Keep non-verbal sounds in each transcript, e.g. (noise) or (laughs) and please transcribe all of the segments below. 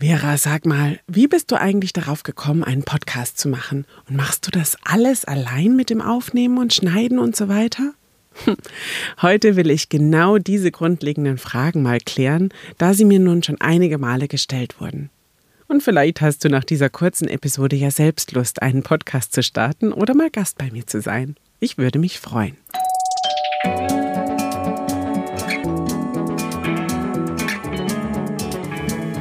Vera, sag mal, wie bist du eigentlich darauf gekommen, einen Podcast zu machen? Und machst du das alles allein mit dem Aufnehmen und Schneiden und so weiter? Heute will ich genau diese grundlegenden Fragen mal klären, da sie mir nun schon einige Male gestellt wurden. Und vielleicht hast du nach dieser kurzen Episode ja selbst Lust, einen Podcast zu starten oder mal Gast bei mir zu sein. Ich würde mich freuen.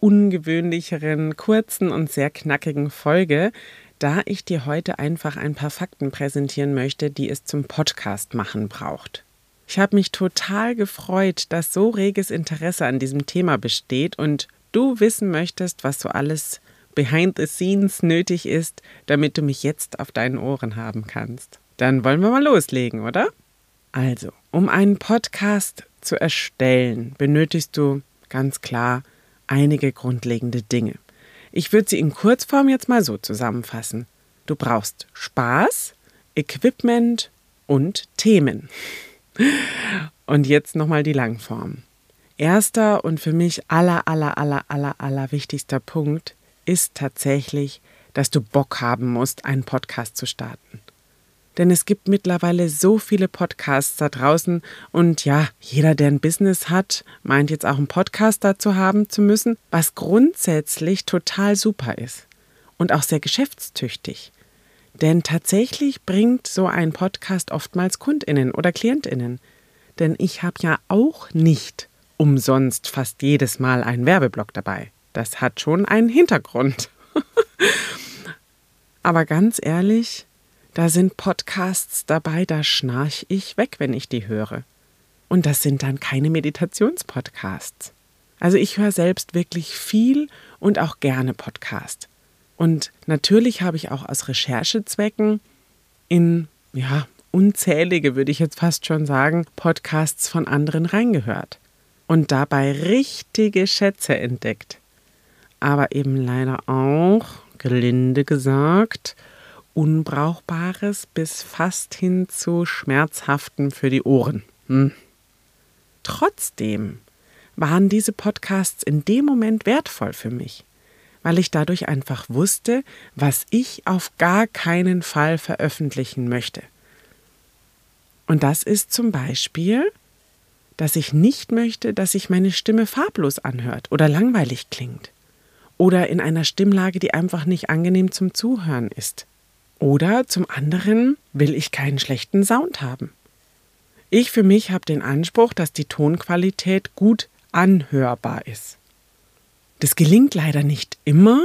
ungewöhnlicheren, kurzen und sehr knackigen Folge, da ich dir heute einfach ein paar Fakten präsentieren möchte, die es zum Podcast machen braucht. Ich habe mich total gefreut, dass so reges Interesse an diesem Thema besteht und du wissen möchtest, was so alles behind the scenes nötig ist, damit du mich jetzt auf deinen Ohren haben kannst. Dann wollen wir mal loslegen, oder? Also, um einen Podcast zu erstellen, benötigst du ganz klar einige grundlegende Dinge. Ich würde sie in Kurzform jetzt mal so zusammenfassen. Du brauchst Spaß, Equipment und Themen. Und jetzt nochmal die Langform. Erster und für mich aller, aller, aller, aller, aller wichtigster Punkt ist tatsächlich, dass du Bock haben musst, einen Podcast zu starten denn es gibt mittlerweile so viele Podcasts da draußen und ja, jeder, der ein Business hat, meint jetzt auch einen Podcast dazu haben zu müssen, was grundsätzlich total super ist und auch sehr geschäftstüchtig. Denn tatsächlich bringt so ein Podcast oftmals Kundinnen oder Klientinnen. Denn ich habe ja auch nicht umsonst fast jedes Mal einen Werbeblock dabei. Das hat schon einen Hintergrund. (laughs) Aber ganz ehrlich, da sind Podcasts dabei, da schnarch ich weg, wenn ich die höre. Und das sind dann keine Meditationspodcasts. Also ich höre selbst wirklich viel und auch gerne Podcast. Und natürlich habe ich auch aus Recherchezwecken in, ja, unzählige, würde ich jetzt fast schon sagen, Podcasts von anderen reingehört. Und dabei richtige Schätze entdeckt. Aber eben leider auch, gelinde gesagt, Unbrauchbares bis fast hin zu Schmerzhaften für die Ohren. Hm. Trotzdem waren diese Podcasts in dem Moment wertvoll für mich, weil ich dadurch einfach wusste, was ich auf gar keinen Fall veröffentlichen möchte. Und das ist zum Beispiel, dass ich nicht möchte, dass sich meine Stimme farblos anhört oder langweilig klingt oder in einer Stimmlage, die einfach nicht angenehm zum Zuhören ist. Oder zum anderen will ich keinen schlechten Sound haben. Ich für mich habe den Anspruch, dass die Tonqualität gut anhörbar ist. Das gelingt leider nicht immer,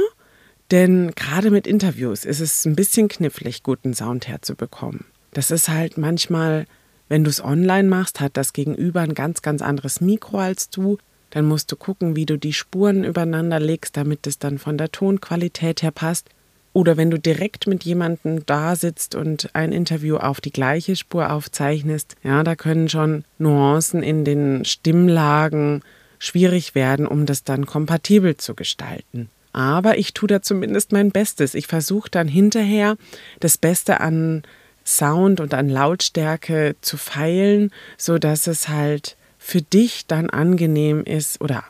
denn gerade mit Interviews ist es ein bisschen knifflig, guten Sound herzubekommen. Das ist halt manchmal, wenn du es online machst, hat das Gegenüber ein ganz, ganz anderes Mikro als du. Dann musst du gucken, wie du die Spuren übereinander legst, damit es dann von der Tonqualität her passt. Oder wenn du direkt mit jemandem da sitzt und ein Interview auf die gleiche Spur aufzeichnest, ja, da können schon Nuancen in den Stimmlagen schwierig werden, um das dann kompatibel zu gestalten. Aber ich tue da zumindest mein Bestes. Ich versuche dann hinterher das Beste an Sound und an Lautstärke zu feilen, so dass es halt für dich dann angenehm ist oder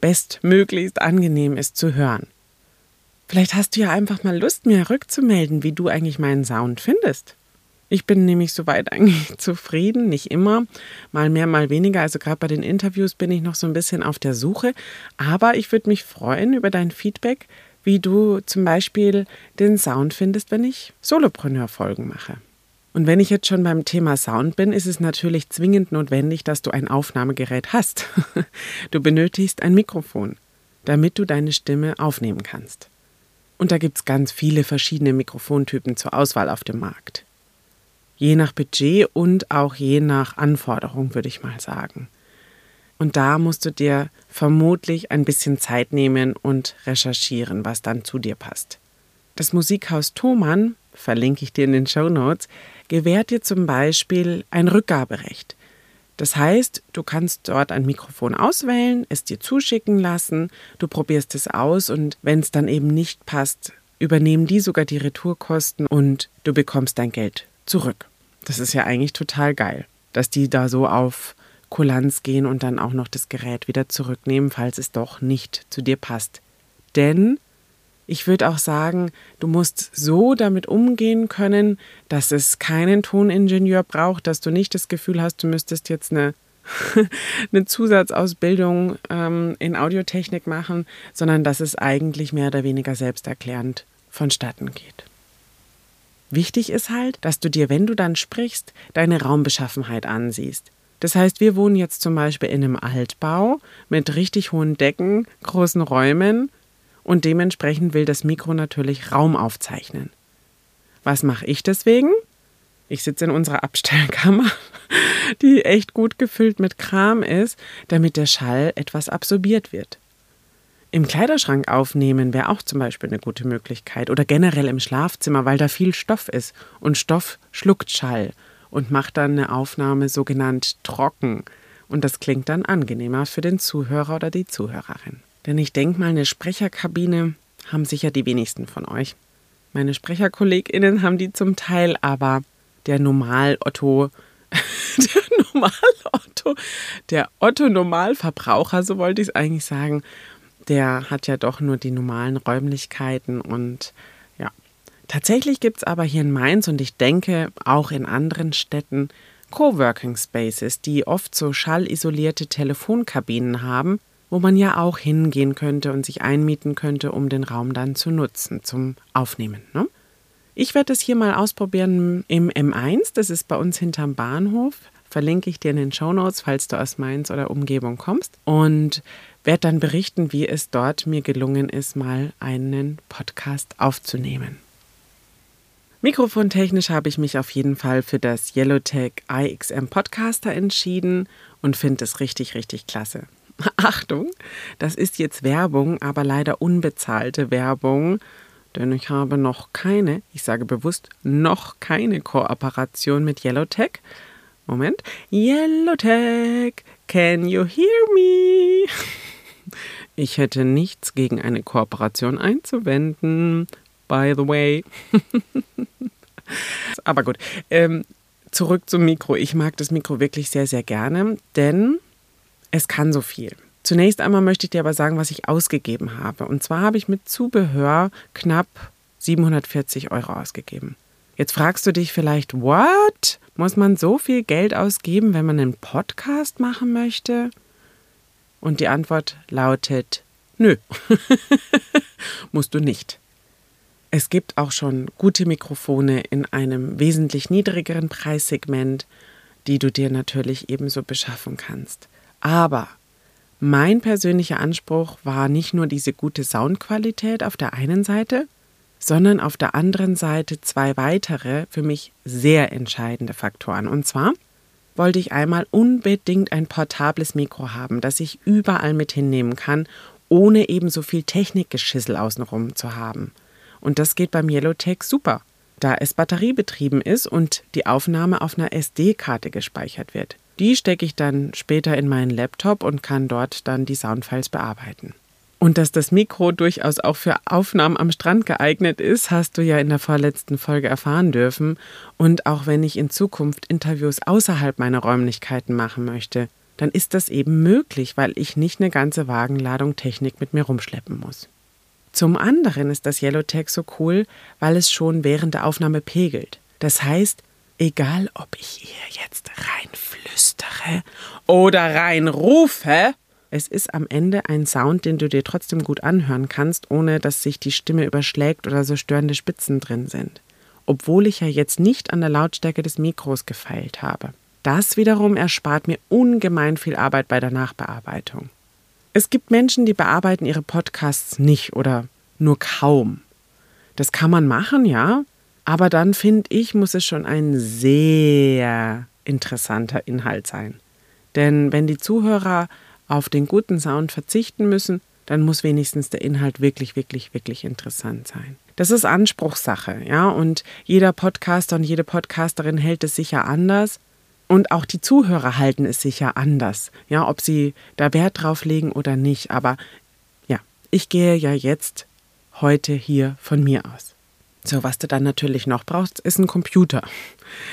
bestmöglichst angenehm ist zu hören. Vielleicht hast du ja einfach mal Lust, mir rückzumelden, wie du eigentlich meinen Sound findest. Ich bin nämlich soweit (laughs) eigentlich zufrieden, nicht immer, mal mehr, mal weniger. Also gerade bei den Interviews bin ich noch so ein bisschen auf der Suche. Aber ich würde mich freuen über dein Feedback, wie du zum Beispiel den Sound findest, wenn ich Solopreneur-Folgen mache. Und wenn ich jetzt schon beim Thema Sound bin, ist es natürlich zwingend notwendig, dass du ein Aufnahmegerät hast. (laughs) Du benötigst ein Mikrofon, damit du deine Stimme aufnehmen kannst. Und da gibt es ganz viele verschiedene Mikrofontypen zur Auswahl auf dem Markt. Je nach Budget und auch je nach Anforderung, würde ich mal sagen. Und da musst du dir vermutlich ein bisschen Zeit nehmen und recherchieren, was dann zu dir passt. Das Musikhaus Thomann, verlinke ich dir in den Show Notes, gewährt dir zum Beispiel ein Rückgaberecht. Das heißt, du kannst dort ein Mikrofon auswählen, es dir zuschicken lassen, du probierst es aus und wenn es dann eben nicht passt, übernehmen die sogar die Retourkosten und du bekommst dein Geld zurück. Das ist ja eigentlich total geil, dass die da so auf Kulanz gehen und dann auch noch das Gerät wieder zurücknehmen, falls es doch nicht zu dir passt. Denn ich würde auch sagen, du musst so damit umgehen können, dass es keinen Toningenieur braucht, dass du nicht das Gefühl hast, du müsstest jetzt eine, (laughs) eine Zusatzausbildung ähm, in Audiotechnik machen, sondern dass es eigentlich mehr oder weniger selbsterklärend vonstatten geht. Wichtig ist halt, dass du dir, wenn du dann sprichst, deine Raumbeschaffenheit ansiehst. Das heißt, wir wohnen jetzt zum Beispiel in einem Altbau mit richtig hohen Decken, großen Räumen und dementsprechend will das Mikro natürlich Raum aufzeichnen. Was mache ich deswegen? Ich sitze in unserer Abstellkammer, (laughs) die echt gut gefüllt mit Kram ist, damit der Schall etwas absorbiert wird. Im Kleiderschrank aufnehmen wäre auch zum Beispiel eine gute Möglichkeit oder generell im Schlafzimmer, weil da viel Stoff ist und Stoff schluckt Schall und macht dann eine Aufnahme sogenannt trocken. Und das klingt dann angenehmer für den Zuhörer oder die Zuhörerin. Denn ich denke mal, eine Sprecherkabine haben sicher die wenigsten von euch. Meine SprecherkollegInnen haben die zum Teil, aber der Normal-Otto, (laughs) der Normal-Otto, der Otto-Normalverbraucher, so wollte ich es eigentlich sagen, der hat ja doch nur die normalen Räumlichkeiten und Tatsächlich gibt es aber hier in Mainz und ich denke auch in anderen Städten Coworking Spaces, die oft so schallisolierte Telefonkabinen haben, wo man ja auch hingehen könnte und sich einmieten könnte, um den Raum dann zu nutzen zum Aufnehmen. Ne? Ich werde es hier mal ausprobieren im M1, das ist bei uns hinterm Bahnhof. Verlinke ich dir in den Show Notes, falls du aus Mainz oder Umgebung kommst. Und werde dann berichten, wie es dort mir gelungen ist, mal einen Podcast aufzunehmen. Mikrofontechnisch habe ich mich auf jeden Fall für das Yellowtech IXM Podcaster entschieden und finde es richtig, richtig klasse. (laughs) Achtung, das ist jetzt Werbung, aber leider unbezahlte Werbung, denn ich habe noch keine, ich sage bewusst, noch keine Kooperation mit Yellowtech. Moment. Yellowtech, can you hear me? (laughs) Ich hätte nichts gegen eine Kooperation einzuwenden by the way. (laughs) Aber gut, ähm, zurück zum Mikro. Ich mag das Mikro wirklich sehr, sehr gerne, denn es kann so viel. Zunächst einmal möchte ich dir aber sagen, was ich ausgegeben habe. Und zwar habe ich mit Zubehör knapp 740 Euro ausgegeben. Jetzt fragst du dich vielleicht, what? Muss man so viel Geld ausgeben, wenn man einen Podcast machen möchte? Und die Antwort lautet, nö, (laughs) musst du nicht. Es gibt auch schon gute Mikrofone in einem wesentlich niedrigeren Preissegment, die du dir natürlich ebenso beschaffen kannst. Aber mein persönlicher Anspruch war nicht nur diese gute Soundqualität auf der einen Seite, sondern auf der anderen Seite zwei weitere für mich sehr entscheidende Faktoren. Und zwar wollte ich einmal unbedingt ein portables Mikro haben, das ich überall mit hinnehmen kann, ohne ebenso viel Technikgeschissel außenrum zu haben. Und das geht beim Yellowtech super, da es batteriebetrieben ist und die Aufnahme auf einer SD-Karte gespeichert wird. Die stecke ich dann später in meinen Laptop und kann dort dann die Soundfiles bearbeiten. Und dass das Mikro durchaus auch für Aufnahmen am Strand geeignet ist, hast du ja in der vorletzten Folge erfahren dürfen. Und auch wenn ich in Zukunft Interviews außerhalb meiner Räumlichkeiten machen möchte, dann ist das eben möglich, weil ich nicht eine ganze Wagenladung Technik mit mir rumschleppen muss. Zum anderen ist das Yellowtech so cool, weil es schon während der Aufnahme pegelt. Das heißt, egal ob ich hier jetzt reinflüstere oder reinrufe, es ist am Ende ein Sound, den du dir trotzdem gut anhören kannst, ohne dass sich die Stimme überschlägt oder so störende Spitzen drin sind. Obwohl ich ja jetzt nicht an der Lautstärke des Mikros gefeilt habe. Das wiederum erspart mir ungemein viel Arbeit bei der Nachbearbeitung. Es gibt Menschen, die bearbeiten ihre Podcasts nicht oder nur kaum. Das kann man machen, ja, aber dann finde ich, muss es schon ein sehr interessanter Inhalt sein. Denn wenn die Zuhörer auf den guten Sound verzichten müssen, dann muss wenigstens der Inhalt wirklich, wirklich, wirklich interessant sein. Das ist Anspruchssache, ja, und jeder Podcaster und jede Podcasterin hält es sicher anders. Und auch die Zuhörer halten es sicher anders, ja, ob sie da Wert drauf legen oder nicht. Aber ja, ich gehe ja jetzt heute hier von mir aus. So, was du dann natürlich noch brauchst, ist ein Computer,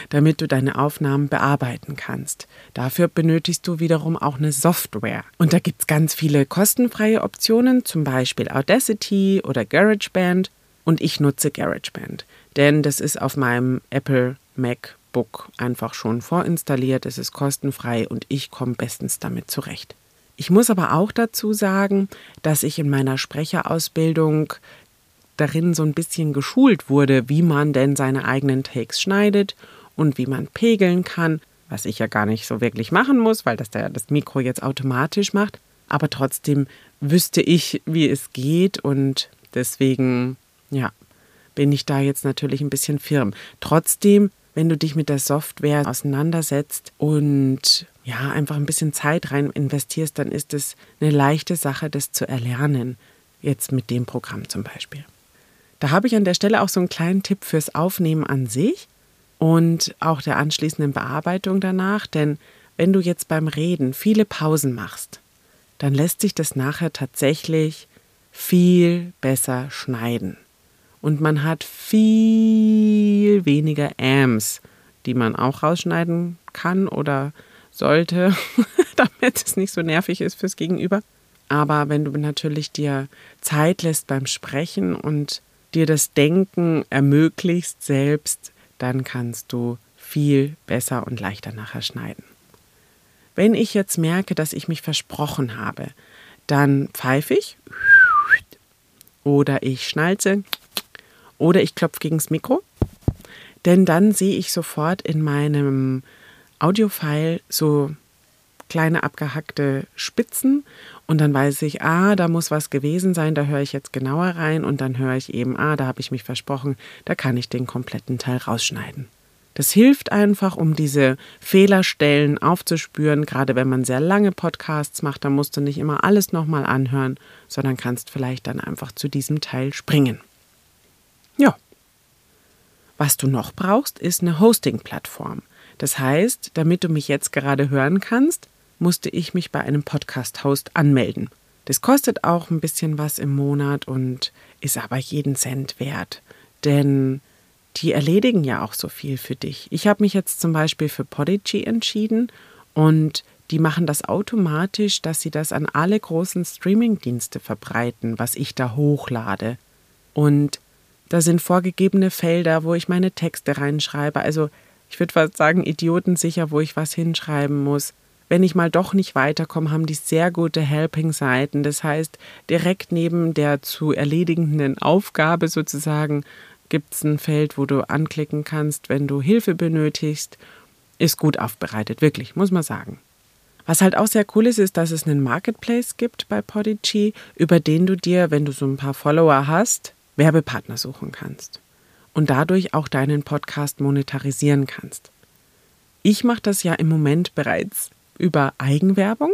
damit du deine Aufnahmen bearbeiten kannst. Dafür benötigst du wiederum auch eine Software. Und da gibt es ganz viele kostenfreie Optionen, zum Beispiel Audacity oder GarageBand. Und ich nutze GarageBand, denn das ist auf meinem Apple MacBook einfach schon vorinstalliert, es ist kostenfrei und ich komme bestens damit zurecht. Ich muss aber auch dazu sagen, dass ich in meiner Sprecherausbildung darin so ein bisschen geschult wurde, wie man denn seine eigenen Takes schneidet und wie man pegeln kann, was ich ja gar nicht so wirklich machen muss, weil das der, das Mikro jetzt automatisch macht. Aber trotzdem wüsste ich, wie es geht und deswegen, ja, bin ich da jetzt natürlich ein bisschen firm. Trotzdem, wenn du dich mit der Software auseinandersetzt und ja, einfach ein bisschen Zeit rein investierst, dann ist es eine leichte Sache, das zu erlernen. Jetzt mit dem Programm zum Beispiel. Da habe ich an der Stelle auch so einen kleinen Tipp fürs Aufnehmen an sich und auch der anschließenden Bearbeitung danach, denn wenn du jetzt beim Reden viele Pausen machst, dann lässt sich das nachher tatsächlich viel besser schneiden. Und man hat viel weniger Ams, die man auch rausschneiden kann oder sollte, (laughs) damit es nicht so nervig ist fürs Gegenüber. Aber wenn du natürlich dir Zeit lässt beim Sprechen und dir das Denken ermöglichst selbst, dann kannst du viel besser und leichter nachher schneiden. Wenn ich jetzt merke, dass ich mich versprochen habe, dann pfeife ich oder ich schnalze oder ich klopfe gegen das Mikro, denn dann sehe ich sofort in meinem Audiofile so kleine abgehackte Spitzen und dann weiß ich, ah, da muss was gewesen sein, da höre ich jetzt genauer rein und dann höre ich eben, ah, da habe ich mich versprochen, da kann ich den kompletten Teil rausschneiden. Das hilft einfach, um diese Fehlerstellen aufzuspüren, gerade wenn man sehr lange Podcasts macht, dann musst du nicht immer alles nochmal anhören, sondern kannst vielleicht dann einfach zu diesem Teil springen. Ja. Was du noch brauchst, ist eine Hosting-Plattform. Das heißt, damit du mich jetzt gerade hören kannst, musste ich mich bei einem Podcast-Host anmelden. Das kostet auch ein bisschen was im Monat und ist aber jeden Cent wert. Denn die erledigen ja auch so viel für dich. Ich habe mich jetzt zum Beispiel für Podigy entschieden und die machen das automatisch, dass sie das an alle großen Streaming-Dienste verbreiten, was ich da hochlade. Und da sind vorgegebene Felder, wo ich meine Texte reinschreibe. Also ich würde fast sagen, idiotensicher, wo ich was hinschreiben muss wenn ich mal doch nicht weiterkomme, haben die sehr gute Helping-Seiten. Das heißt, direkt neben der zu erledigenden Aufgabe sozusagen gibt es ein Feld, wo du anklicken kannst, wenn du Hilfe benötigst. Ist gut aufbereitet, wirklich, muss man sagen. Was halt auch sehr cool ist, ist, dass es einen Marketplace gibt bei Podigy, über den du dir, wenn du so ein paar Follower hast, Werbepartner suchen kannst und dadurch auch deinen Podcast monetarisieren kannst. Ich mache das ja im Moment bereits über Eigenwerbung.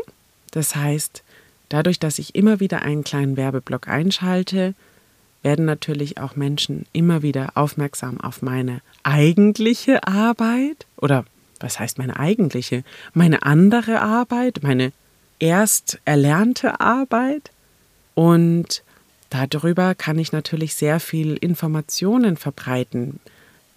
Das heißt, dadurch, dass ich immer wieder einen kleinen Werbeblock einschalte, werden natürlich auch Menschen immer wieder aufmerksam auf meine eigentliche Arbeit oder was heißt meine eigentliche, meine andere Arbeit, meine erst erlernte Arbeit. Und darüber kann ich natürlich sehr viel Informationen verbreiten,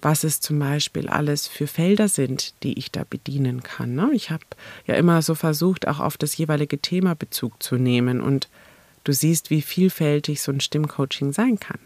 was es zum Beispiel alles für Felder sind, die ich da bedienen kann. Ne? Ich habe ja immer so versucht, auch auf das jeweilige Thema Bezug zu nehmen und du siehst, wie vielfältig so ein Stimmcoaching sein kann.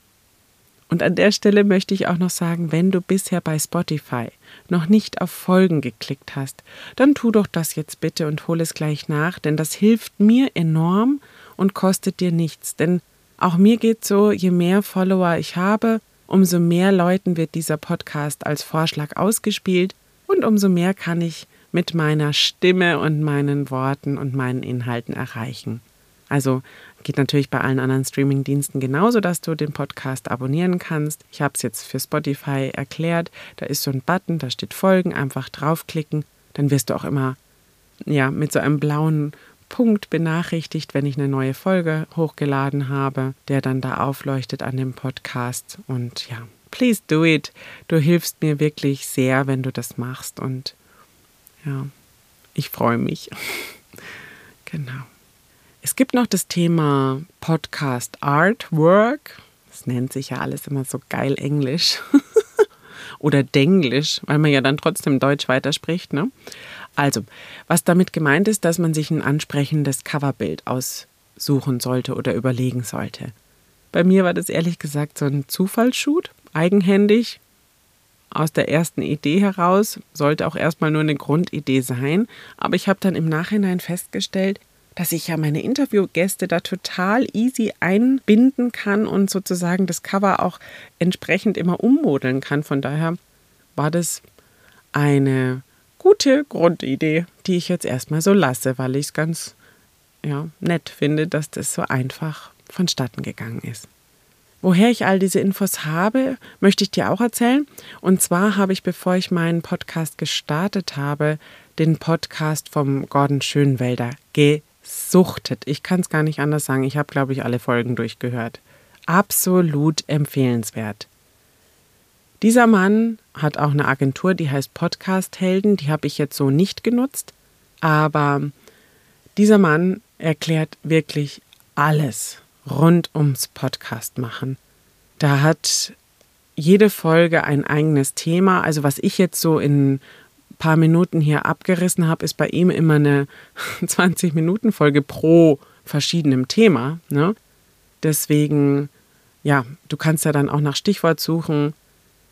Und an der Stelle möchte ich auch noch sagen, wenn du bisher bei Spotify noch nicht auf Folgen geklickt hast, dann tu doch das jetzt bitte und hol es gleich nach, denn das hilft mir enorm und kostet dir nichts. Denn auch mir geht so, je mehr Follower ich habe, umso mehr Leuten wird dieser Podcast als Vorschlag ausgespielt und umso mehr kann ich mit meiner Stimme und meinen Worten und meinen Inhalten erreichen. Also geht natürlich bei allen anderen Streaming-Diensten genauso, dass du den Podcast abonnieren kannst. Ich habe es jetzt für Spotify erklärt. Da ist so ein Button, da steht Folgen, einfach draufklicken. Dann wirst du auch immer ja, mit so einem blauen Punkt benachrichtigt, wenn ich eine neue Folge hochgeladen habe, der dann da aufleuchtet an dem Podcast. Und ja, please do it. Du hilfst mir wirklich sehr, wenn du das machst. Und ja, ich freue mich. (laughs) genau. Es gibt noch das Thema Podcast Artwork. Das nennt sich ja alles immer so geil Englisch. (laughs) Oder Denglisch, weil man ja dann trotzdem Deutsch weiterspricht. Ne? Also, was damit gemeint ist, dass man sich ein ansprechendes Coverbild aussuchen sollte oder überlegen sollte. Bei mir war das ehrlich gesagt so ein Zufallsshoot, eigenhändig, aus der ersten Idee heraus, sollte auch erstmal nur eine Grundidee sein, aber ich habe dann im Nachhinein festgestellt, dass ich ja meine Interviewgäste da total easy einbinden kann und sozusagen das Cover auch entsprechend immer ummodeln kann. Von daher war das eine gute Grundidee, die ich jetzt erstmal so lasse, weil ich es ganz ja, nett finde, dass das so einfach vonstatten gegangen ist. Woher ich all diese Infos habe, möchte ich dir auch erzählen. Und zwar habe ich, bevor ich meinen Podcast gestartet habe, den Podcast vom Gordon Schönwelder gesuchtet. Ich kann es gar nicht anders sagen. Ich habe, glaube ich, alle Folgen durchgehört. Absolut empfehlenswert. Dieser Mann hat auch eine Agentur, die heißt Podcast Helden. Die habe ich jetzt so nicht genutzt. Aber dieser Mann erklärt wirklich alles rund ums Podcast machen. Da hat jede Folge ein eigenes Thema. Also was ich jetzt so in paar Minuten hier abgerissen habe, ist bei ihm immer eine (laughs) 20-Minuten-Folge pro verschiedenem Thema. Ne? Deswegen, ja, du kannst ja dann auch nach Stichwort suchen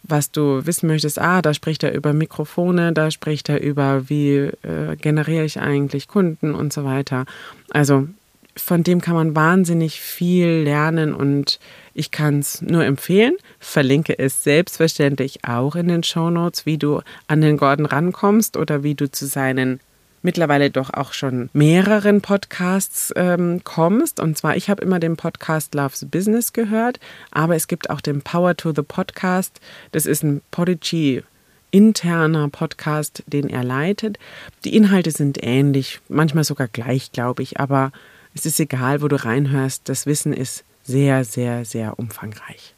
was du wissen möchtest, ah, da spricht er über Mikrofone, da spricht er über, wie äh, generiere ich eigentlich Kunden und so weiter. Also von dem kann man wahnsinnig viel lernen und ich kann es nur empfehlen. Verlinke es selbstverständlich auch in den Show Notes, wie du an den Gordon rankommst oder wie du zu seinen mittlerweile doch auch schon mehreren Podcasts ähm, kommst. Und zwar, ich habe immer den Podcast Loves Business gehört, aber es gibt auch den Power to the Podcast. Das ist ein Podigy interner Podcast, den er leitet. Die Inhalte sind ähnlich, manchmal sogar gleich, glaube ich, aber es ist egal, wo du reinhörst. Das Wissen ist sehr, sehr, sehr umfangreich.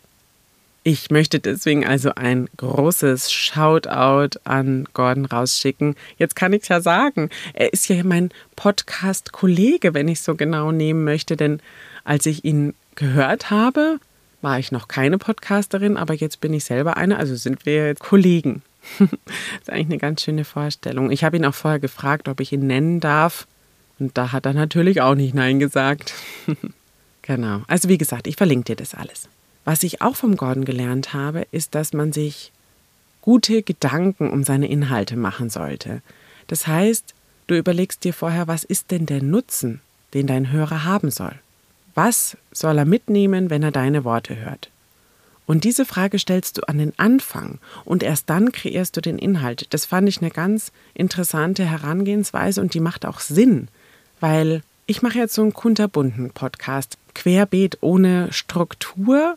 Ich möchte deswegen also ein großes Shoutout an Gordon rausschicken. Jetzt kann ich es ja sagen, er ist ja mein Podcast-Kollege, wenn ich so genau nehmen möchte, denn als ich ihn gehört habe, war ich noch keine Podcasterin, aber jetzt bin ich selber eine, also sind wir Kollegen. (laughs) das ist eigentlich eine ganz schöne Vorstellung. Ich habe ihn auch vorher gefragt, ob ich ihn nennen darf. Und da hat er natürlich auch nicht Nein gesagt. (laughs) genau. Also wie gesagt, ich verlinke dir das alles. Was ich auch vom Gordon gelernt habe, ist, dass man sich gute Gedanken um seine Inhalte machen sollte. Das heißt, du überlegst dir vorher, was ist denn der Nutzen, den dein Hörer haben soll? Was soll er mitnehmen, wenn er deine Worte hört? Und diese Frage stellst du an den Anfang und erst dann kreierst du den Inhalt. Das fand ich eine ganz interessante Herangehensweise und die macht auch Sinn, weil ich mache jetzt so einen kunterbunten Podcast, querbeet ohne Struktur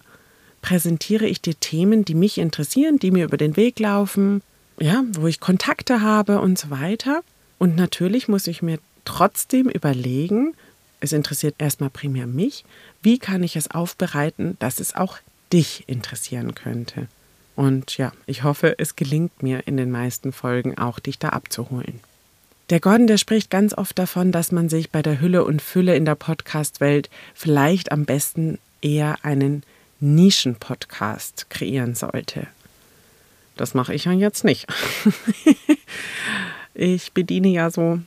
präsentiere ich dir Themen, die mich interessieren, die mir über den Weg laufen, ja, wo ich Kontakte habe und so weiter. Und natürlich muss ich mir trotzdem überlegen, es interessiert erstmal primär mich, wie kann ich es aufbereiten, dass es auch dich interessieren könnte. Und ja, ich hoffe, es gelingt mir in den meisten Folgen auch, dich da abzuholen. Der Gordon, der spricht ganz oft davon, dass man sich bei der Hülle und Fülle in der Podcast-Welt vielleicht am besten eher einen Nischen-Podcast kreieren sollte. Das mache ich ja jetzt nicht. (laughs) ich bediene ja so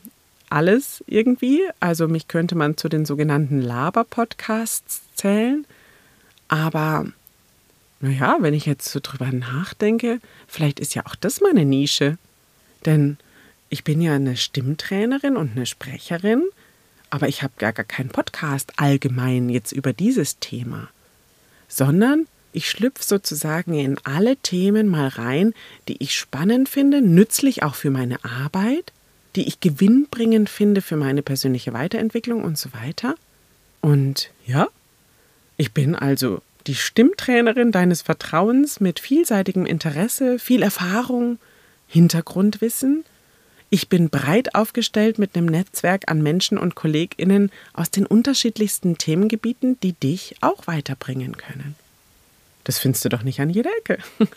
alles irgendwie. Also mich könnte man zu den sogenannten Laber-Podcasts zählen. Aber naja, wenn ich jetzt so drüber nachdenke, vielleicht ist ja auch das meine Nische. Denn ich bin ja eine Stimmtrainerin und eine Sprecherin, aber ich habe gar, gar keinen Podcast allgemein jetzt über dieses Thema sondern ich schlüpfe sozusagen in alle Themen mal rein, die ich spannend finde, nützlich auch für meine Arbeit, die ich gewinnbringend finde für meine persönliche Weiterentwicklung und so weiter. Und ja, ich bin also die Stimmtrainerin deines Vertrauens mit vielseitigem Interesse, viel Erfahrung, Hintergrundwissen. Ich bin breit aufgestellt mit einem Netzwerk an Menschen und KollegInnen aus den unterschiedlichsten Themengebieten, die dich auch weiterbringen können. Das findest du doch nicht an jeder Ecke. (laughs)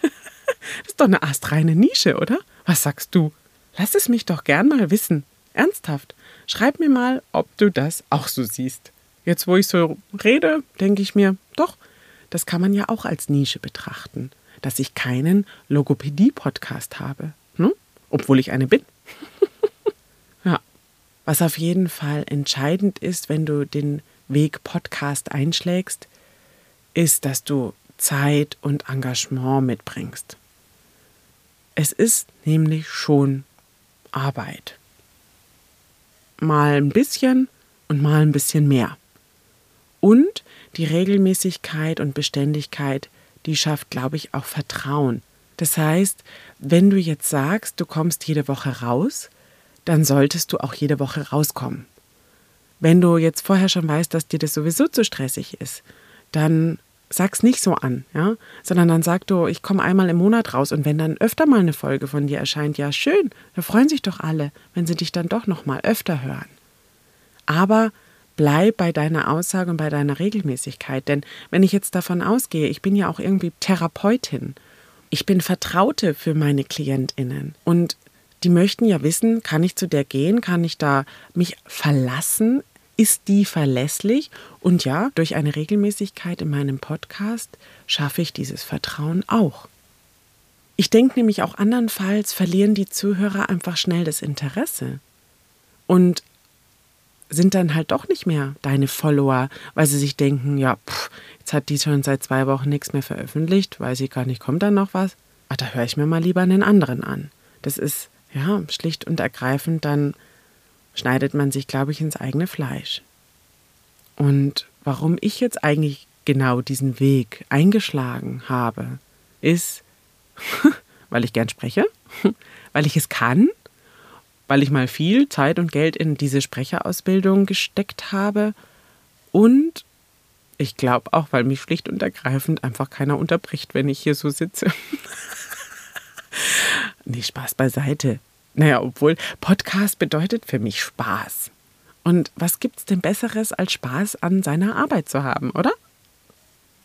Das ist doch eine astreine Nische, oder? Was sagst du? Lass es mich doch gern mal wissen. Ernsthaft. Schreib mir mal, ob du das auch so siehst. Jetzt, wo ich so rede, denke ich mir, doch, das kann man ja auch als Nische betrachten, dass ich keinen Logopädie-Podcast habe. Obwohl ich eine bin. (laughs) ja. Was auf jeden Fall entscheidend ist, wenn du den Weg Podcast einschlägst, ist, dass du Zeit und Engagement mitbringst. Es ist nämlich schon Arbeit. Mal ein bisschen und mal ein bisschen mehr. Und die Regelmäßigkeit und Beständigkeit, die schafft, glaube ich, auch Vertrauen. Das heißt, wenn du jetzt sagst, du kommst jede Woche raus, dann solltest du auch jede Woche rauskommen. Wenn du jetzt vorher schon weißt, dass dir das sowieso zu stressig ist, dann sag's nicht so an, ja, sondern dann sag du, ich komme einmal im Monat raus und wenn dann öfter mal eine Folge von dir erscheint, ja schön, da freuen sich doch alle, wenn sie dich dann doch noch mal öfter hören. Aber bleib bei deiner Aussage und bei deiner Regelmäßigkeit, denn wenn ich jetzt davon ausgehe, ich bin ja auch irgendwie Therapeutin, ich bin Vertraute für meine Klientinnen und die möchten ja wissen, kann ich zu der gehen, kann ich da mich verlassen, ist die verlässlich? Und ja, durch eine Regelmäßigkeit in meinem Podcast schaffe ich dieses Vertrauen auch. Ich denke nämlich auch andernfalls verlieren die Zuhörer einfach schnell das Interesse und sind dann halt doch nicht mehr deine Follower, weil sie sich denken, ja, pff, jetzt hat die schon seit zwei Wochen nichts mehr veröffentlicht, weiß ich gar nicht, kommt da noch was? Ah, da höre ich mir mal lieber einen anderen an. Das ist ja schlicht und ergreifend dann schneidet man sich, glaube ich, ins eigene Fleisch. Und warum ich jetzt eigentlich genau diesen Weg eingeschlagen habe, ist, (laughs) weil ich gern spreche, (laughs) weil ich es kann, weil ich mal viel Zeit und Geld in diese Sprecherausbildung gesteckt habe und ich glaube auch, weil mich schlicht und ergreifend einfach keiner unterbricht, wenn ich hier so sitze. (laughs) nee, Spaß beiseite. Naja, obwohl Podcast bedeutet für mich Spaß. Und was gibt's denn Besseres, als Spaß an seiner Arbeit zu haben, oder?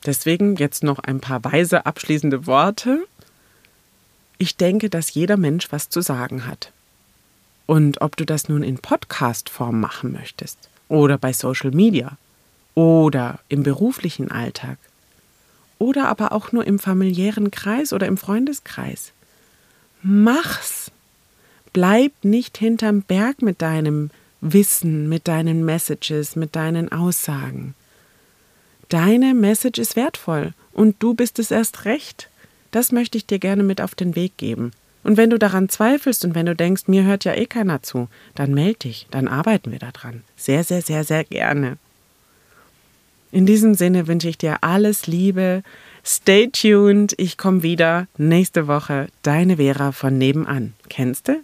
Deswegen jetzt noch ein paar weise abschließende Worte. Ich denke, dass jeder Mensch was zu sagen hat. Und ob du das nun in Podcast-Form machen möchtest oder bei Social Media oder im beruflichen Alltag oder aber auch nur im familiären Kreis oder im Freundeskreis, mach's. Bleib nicht hinterm Berg mit deinem Wissen, mit deinen Messages, mit deinen Aussagen. Deine Message ist wertvoll und du bist es erst recht. Das möchte ich dir gerne mit auf den Weg geben. Und wenn du daran zweifelst und wenn du denkst, mir hört ja eh keiner zu, dann melde dich, dann arbeiten wir daran. Sehr, sehr, sehr, sehr gerne. In diesem Sinne wünsche ich dir alles Liebe. Stay tuned. Ich komme wieder nächste Woche. Deine Vera von nebenan. Kennst du?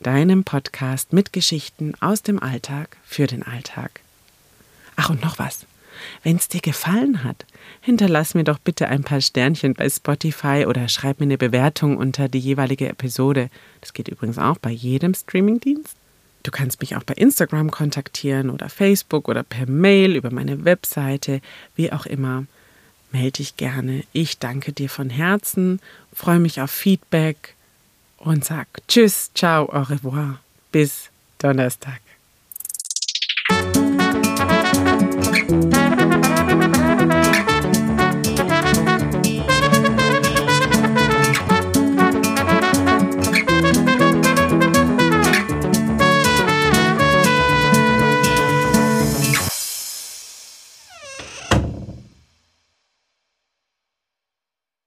deinem Podcast mit Geschichten aus dem Alltag für den Alltag. Ach und noch was. Wenn es dir gefallen hat, hinterlass mir doch bitte ein paar Sternchen bei Spotify oder schreib mir eine Bewertung unter die jeweilige Episode. Das geht übrigens auch bei jedem Streamingdienst. Du kannst mich auch bei Instagram kontaktieren oder Facebook oder per Mail über meine Webseite, wie auch immer. Melde dich gerne. Ich danke dir von Herzen, freue mich auf Feedback und sag Tschüss, ciao, au revoir. Bis Donnerstag.